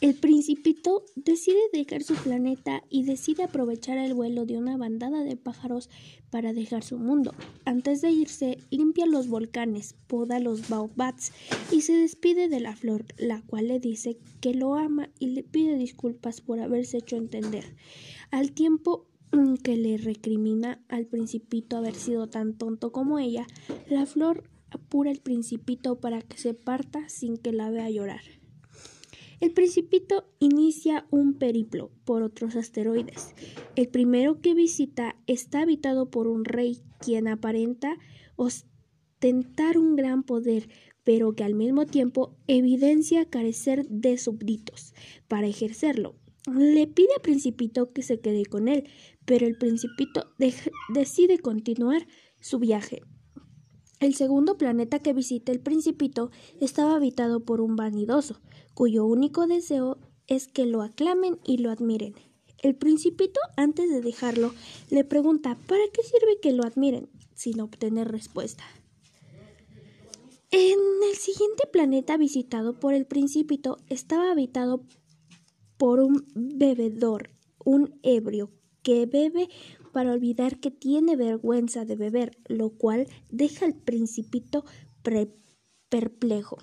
El principito decide dejar su planeta y decide aprovechar el vuelo de una bandada de pájaros para dejar su mundo. Antes de irse, limpia los volcanes, poda los baobabs y se despide de la flor, la cual le dice que lo ama y le pide disculpas por haberse hecho entender. Al tiempo que le recrimina al principito haber sido tan tonto como ella, la flor apura al principito para que se parta sin que la vea llorar. El principito inicia un periplo por otros asteroides. El primero que visita está habitado por un rey quien aparenta ostentar un gran poder, pero que al mismo tiempo evidencia carecer de súbditos para ejercerlo. Le pide al principito que se quede con él, pero el principito decide continuar su viaje. El segundo planeta que visita el principito estaba habitado por un vanidoso, cuyo único deseo es que lo aclamen y lo admiren. El principito, antes de dejarlo, le pregunta ¿para qué sirve que lo admiren? sin obtener respuesta. En el siguiente planeta visitado por el principito estaba habitado por un bebedor, un ebrio, que bebe para olvidar que tiene vergüenza de beber, lo cual deja al principito perplejo.